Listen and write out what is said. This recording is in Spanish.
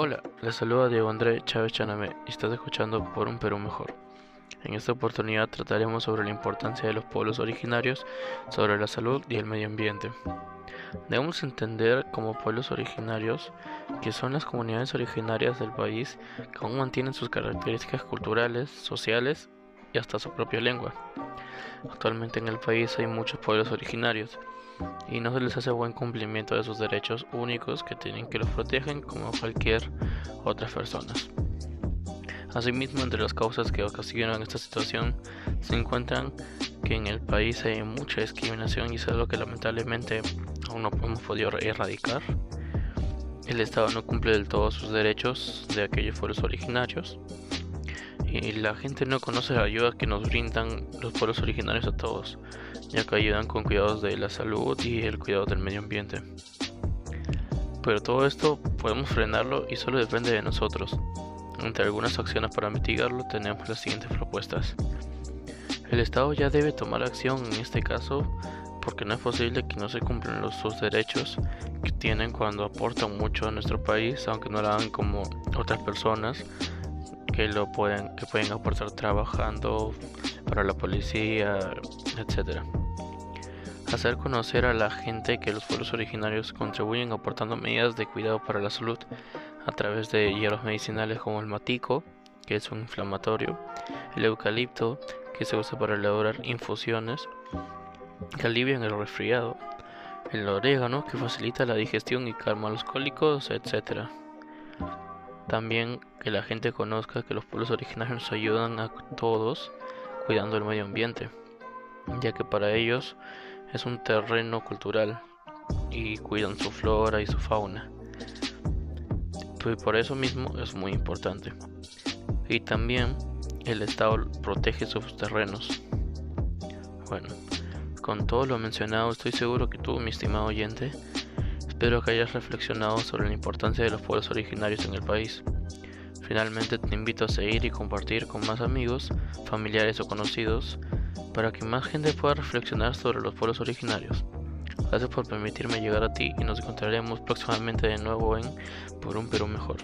Hola, les saluda Diego André Chávez Chanamé y estás escuchando Por un Perú Mejor. En esta oportunidad trataremos sobre la importancia de los pueblos originarios sobre la salud y el medio ambiente. Debemos entender como pueblos originarios que son las comunidades originarias del país que aún mantienen sus características culturales, sociales y hasta su propia lengua. Actualmente en el país hay muchos pueblos originarios y no se les hace buen cumplimiento de sus derechos únicos que tienen que los protegen como cualquier otras personas. Asimismo, entre las causas que ocasionan esta situación se encuentran que en el país hay mucha discriminación y es algo que lamentablemente aún no hemos podido erradicar. El Estado no cumple del todo sus derechos de aquellos pueblos originarios y la gente no conoce la ayuda que nos brindan los pueblos originarios a todos, ya que ayudan con cuidados de la salud y el cuidado del medio ambiente. Pero todo esto podemos frenarlo y solo depende de nosotros. Entre algunas acciones para mitigarlo tenemos las siguientes propuestas. El Estado ya debe tomar acción en este caso porque no es posible que no se cumplan los, sus derechos que tienen cuando aportan mucho a nuestro país, aunque no lo hagan como otras personas que lo pueden que aportar trabajando para la policía, etcétera. Hacer conocer a la gente que los pueblos originarios contribuyen aportando medidas de cuidado para la salud a través de hierbas medicinales como el matico, que es un inflamatorio, el eucalipto, que se usa para elaborar infusiones que alivian el resfriado, el orégano, que facilita la digestión y calma los cólicos, etcétera. También que la gente conozca que los pueblos originarios ayudan a todos cuidando el medio ambiente, ya que para ellos es un terreno cultural y cuidan su flora y su fauna. Y por eso mismo es muy importante. Y también el Estado protege sus terrenos. Bueno, con todo lo mencionado estoy seguro que tú, mi estimado oyente, Espero que hayas reflexionado sobre la importancia de los pueblos originarios en el país. Finalmente te invito a seguir y compartir con más amigos, familiares o conocidos para que más gente pueda reflexionar sobre los pueblos originarios. Gracias por permitirme llegar a ti y nos encontraremos próximamente de nuevo en Por un Perú Mejor.